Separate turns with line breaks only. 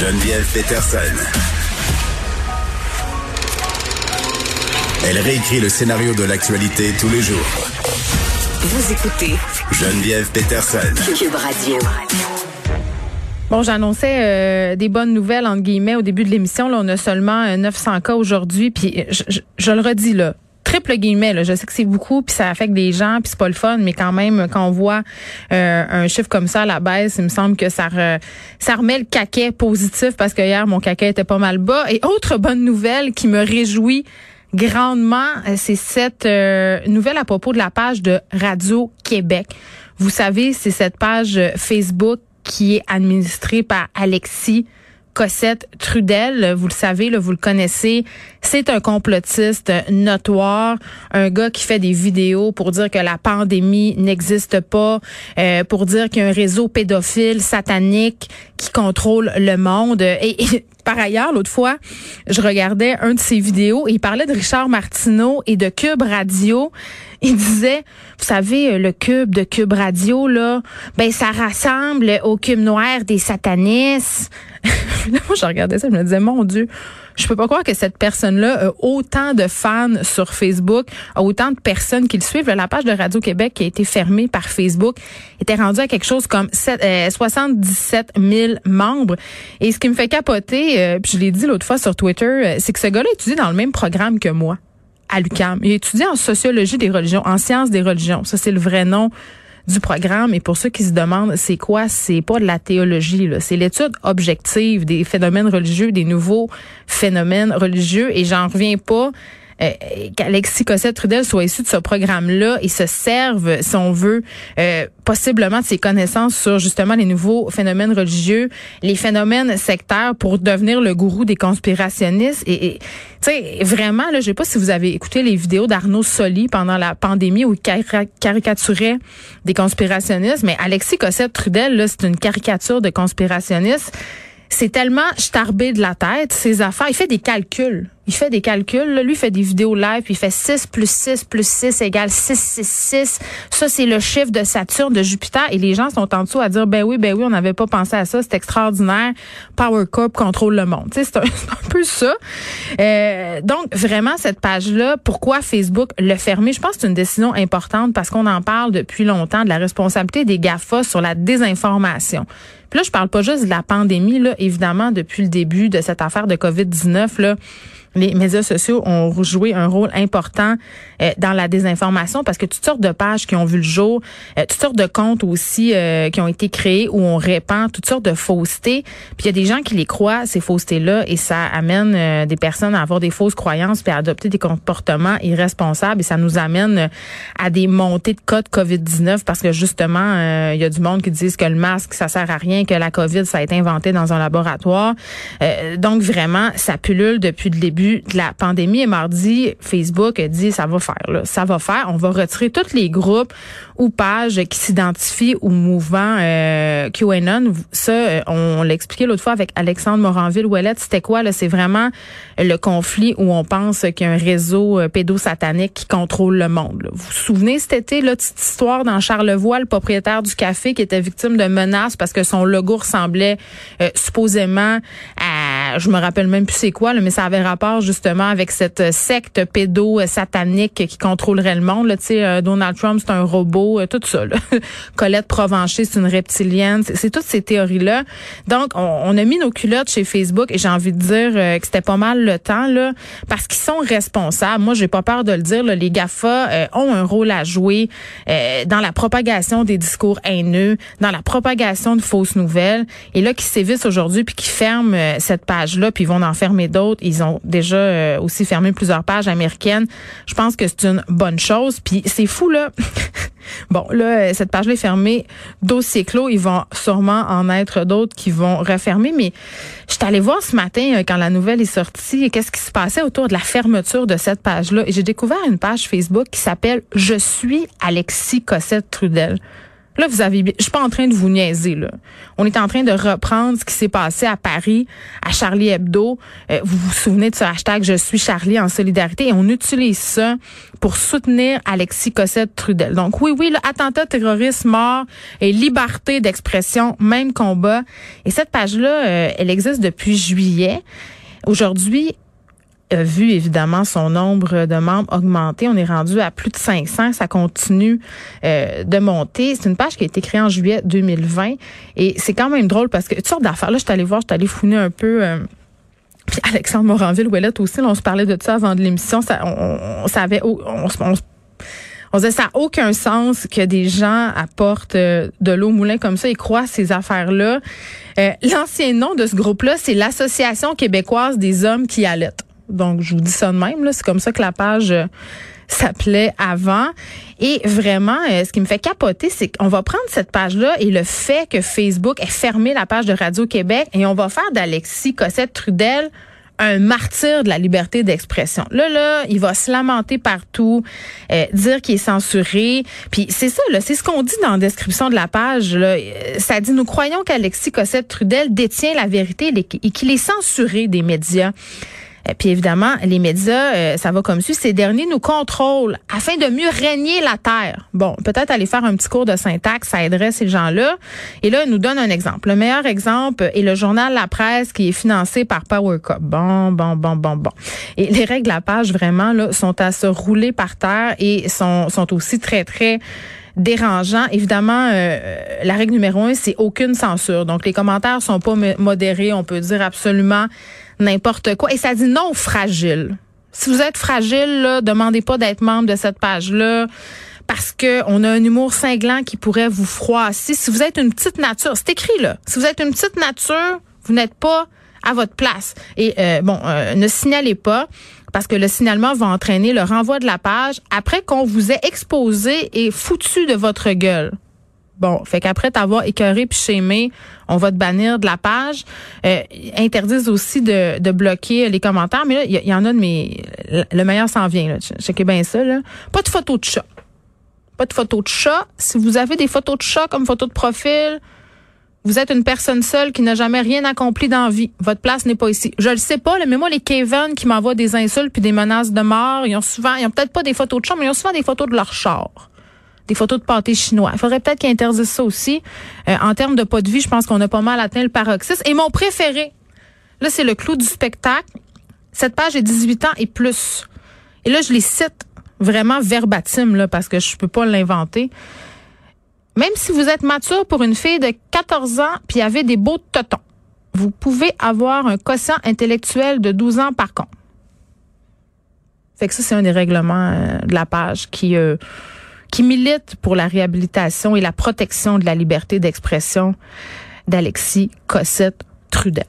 Geneviève Peterson. Elle réécrit le scénario de l'actualité tous les jours.
Vous écoutez
Geneviève Peterson.
Cube Radio.
Bon, j'annonçais euh, des bonnes nouvelles entre guillemets au début de l'émission. Là, on a seulement euh, 900 cas aujourd'hui. Puis euh, je, je- je le redis là, triple je sais que c'est beaucoup, puis ça affecte des gens, puis c'est pas le fun. Mais quand même, quand on voit euh, un chiffre comme ça à la baisse, il me semble que ça re- remet le caquet positif parce que hier mon caquet était pas mal bas. Et autre bonne nouvelle qui me réjouit grandement, c'est cette euh, nouvelle à propos de la page de Radio Québec. Vous savez, c'est cette page euh, Facebook qui est administrée par Alexis Cossette Trudel, vous le savez, là, vous le connaissez, c'est un complotiste notoire, un gars qui fait des vidéos pour dire que la pandémie n'existe pas, euh, pour dire qu'il y a un réseau pédophile satanique qui contrôle le monde. Et, par ailleurs, l'autre fois, je regardais un de ses vidéos et il parlait de Richard Martineau et de Cube Radio. Il disait, vous savez, le cube de Cube Radio, là, ben ça rassemble au cube noir des satanistes. Là, moi, je regardais ça, je me disais, mon Dieu, je peux pas croire que cette personne-là a autant de fans sur Facebook, a autant de personnes qui le suivent. La page de Radio-Québec qui a été fermée par Facebook était rendue à quelque chose comme sept- euh, 77 000 membres. Et ce qui me fait capoter, euh, puis je l'ai dit l'autre fois sur Twitter, euh, c'est que ce gars-là étudie dans le même programme que moi à l'UQAM. Il étudie en sociologie des religions, en sciences des religions. Ça, c'est le vrai nom du programme. Et pour ceux qui se demandent c'est quoi, c'est pas de la théologie, c'est l'étude objective des phénomènes religieux, des nouveaux phénomènes religieux. Et j'en reviens pas. Euh, qu'Alexis Cossette-Trudel soit issu de ce programme-là et se serve, si on veut, euh, possiblement de ses connaissances sur justement les nouveaux phénomènes religieux, les phénomènes sectaires pour devenir le gourou des conspirationnistes. Et, tu sais, vraiment, là, je sais pas si vous avez écouté les vidéos d'Arnaud Soli pendant la pandémie où il cari- caricaturait des conspirationnistes, mais Alexis Cossette-Trudel, là, c'est une caricature de conspirationniste. C'est tellement starbé de la tête, ses affaires. Il fait des calculs. Il fait des calculs. Lui, il fait des vidéos live, puis il fait 6 plus 6 plus 6 égale 6, 6, 6. Ça, c'est le chiffre de Saturne, de Jupiter. Et les gens sont en dessous à dire, ben oui, ben oui, on n'avait pas pensé à ça. C'est extraordinaire. Power Corp contrôle le monde. C'est un, peu ça. Euh, donc, vraiment, cette page-là, pourquoi Facebook l'a fermée? Je pense que c'est une décision importante parce qu'on en parle depuis longtemps de la responsabilité des GAFA sur la désinformation. Puis là, je parle pas juste de la pandémie, là, évidemment, depuis le début de cette affaire de COVID-19, là, les médias sociaux ont joué un rôle important euh, dans la désinformation parce que toutes sortes de pages qui ont vu le jour, euh, toutes sortes de comptes aussi euh, qui ont été créés où on répand toutes sortes de faussetés. Puis il y a des gens qui les croient ces faussetés-là et ça amène euh, des personnes à avoir des fausses croyances puis à adopter des comportements irresponsables et ça nous amène euh, à des montées de cas de COVID-19 parce que justement euh, il y a du monde qui disent que le masque ça sert à rien, que la COVID ça a été inventé dans un laboratoire. Donc vraiment ça pullule depuis le début de la pandémie et mardi Facebook a dit ça va faire là, ça va faire, on va retirer tous les groupes ou pages qui s'identifient au mouvement euh, QAnon. Ça euh, on l'a expliqué l'autre fois avec Alexandre Moranville Ouellette, c'était quoi là, c'est vraiment le conflit où on pense qu'il y a un réseau euh, pédosatanique qui contrôle le monde. là. Vous vous souvenez cet été là petite histoire dans Charlevoix, le propriétaire du café qui était victime de menaces parce que son logo ressemblait euh, supposément à je me rappelle même plus c'est quoi là, mais ça avait rapport justement avec cette euh, secte pédo-satanique qui contrôlerait le monde. Là, tu sais, euh, Donald Trump, c'est un robot, euh, tout ça. Là. Colette Provencher, c'est une reptilienne. C'est, toutes ces théories-là. Donc, on, a mis nos culottes chez Facebook et j'ai envie de dire que c'était pas mal le temps, là, parce qu'ils sont responsables. Moi, j'ai pas peur de le dire. là, les GAFA ont un rôle à jouer dans la propagation des discours haineux, dans la propagation de fausses nouvelles. Et là, qui sévissent aujourd'hui puis qui ferment cette page-là, puis ils vont en fermer d'autres. Ils ont déjà euh, aussi fermé plusieurs pages américaines. Je pense que c'est une bonne chose. Puis c'est fou, là. Bon, là, cette page-là est fermée. Dossier clos. Ils vont sûrement en être d'autres qui vont refermer. Mais je suis allée voir ce matin, quand la nouvelle est sortie, qu'est-ce qui se passait autour de la fermeture de cette page-là. Et j'ai découvert une page Facebook qui s'appelle Je suis Alexis Cossette Trudel. Là, vous avez, je suis pas en train de vous niaiser là. On est en train de reprendre ce qui s'est passé à Paris, à Charlie Hebdo. Euh, vous vous souvenez de ce hashtag Je suis Charlie en solidarité et on utilise ça pour soutenir Alexis Cossette Trudel. Donc oui, oui, l'attentat terroriste, mort et liberté d'expression, même combat. Et cette page-là, euh, elle existe depuis juillet. Aujourd'hui, vu évidemment son nombre de membres augmenter. On est rendu à plus de 500. Ça continue euh, de monter. C'est une page qui a été créée en juillet 2020 et c'est quand même drôle parce que toutes sortes d'affaires. Là, je suis allée voir, je suis allée fouiner un peu. Euh, puis Alexandre Moranville, Ouellette aussi, là, on se parlait de ça avant de l'émission. On, savait, on, on, disait ça n'a aucun sens que des gens apportent euh, de l'eau moulin comme ça et croient ces affaires-là. L'ancien nom de ce groupe-là, c'est l'Association québécoise des hommes qui allaitent. Donc, je vous dis ça de même. C'est comme ça que la page euh, s'appelait avant. Et vraiment, euh, ce qui me fait capoter, c'est qu'on va prendre cette page-là et le fait que Facebook ait fermé la page de Radio-Québec et on va faire d'Alexis Cossette-Trudel un martyr de la liberté d'expression. Là, là, il va se lamenter partout, euh, dire qu'il est censuré. Puis c'est ça, là, c'est ce qu'on dit dans la description de la page. Là. Ça dit, nous croyons qu'Alexis Cossette-Trudel détient la vérité et qu'il est censuré des médias. Euh, puis évidemment, les médias, euh, ça va comme suit. Ces derniers nous contrôlent afin de mieux régner la terre. Bon, peut-être aller faire un petit cours de syntaxe, ça aiderait ces gens-là. Et là, ils nous donne un exemple. Le meilleur exemple est le journal La Presse qui est financé par Power Cup. Bon, bon, bon, bon, bon. Et les règles de la page, vraiment, là, sont à se rouler par terre et sont, sont aussi très, très dérangeants. Évidemment, euh, la règle numéro un, c'est aucune censure. Donc, les commentaires sont pas modérés. On peut dire absolument n'importe quoi. Et ça dit non fragile. Si vous êtes fragile, là, demandez pas d'être membre de cette page-là parce que on a un humour cinglant qui pourrait vous froisser. Si vous êtes une petite nature, c'est écrit là. Si vous êtes une petite nature, vous n'êtes pas à votre place. Et euh, bon, euh, ne signalez pas parce que le signalement va entraîner le renvoi de la page après qu'on vous ait exposé et foutu de votre gueule. Bon, fait qu'après t'avoir écœuré puis chémé, on va te bannir de la page. Euh, interdisent aussi de, bloquer les commentaires, mais là, il y, en a de mes... Le meilleur s'en vient, là. Checkez bien ça. Pas de photos de chat. Pas de photos de chat. Si vous avez des photos de chat comme photo de profil, vous êtes une personne seule qui n'a jamais rien accompli dans vie. Votre place n'est pas ici. Je le sais pas, mais moi, les Kevin qui m'envoient des insultes puis des menaces de mort, ils ont souvent, ils ont peut-être pas des photos de chat, mais ils ont souvent des photos de leur char des photos de pâté chinois. Il faudrait peut-être qu'ils interdisent ça aussi. Euh, en termes de pas de vie, je pense qu'on a pas mal atteint le paroxysme. Et mon préféré, là, c'est le clou du spectacle. Cette page est 18 ans et plus. Et là, je les cite vraiment verbatim, là, parce que je peux pas l'inventer. Même si vous êtes mature pour une fille de 14 ans puis avez des beaux totons, vous pouvez avoir un quotient intellectuel de 12 ans par contre. Fait que ça, c'est un des règlements euh, de la page qui... Euh, qui milite pour la réhabilitation et la protection de la liberté d'expression d'Alexis Cossette Trudel.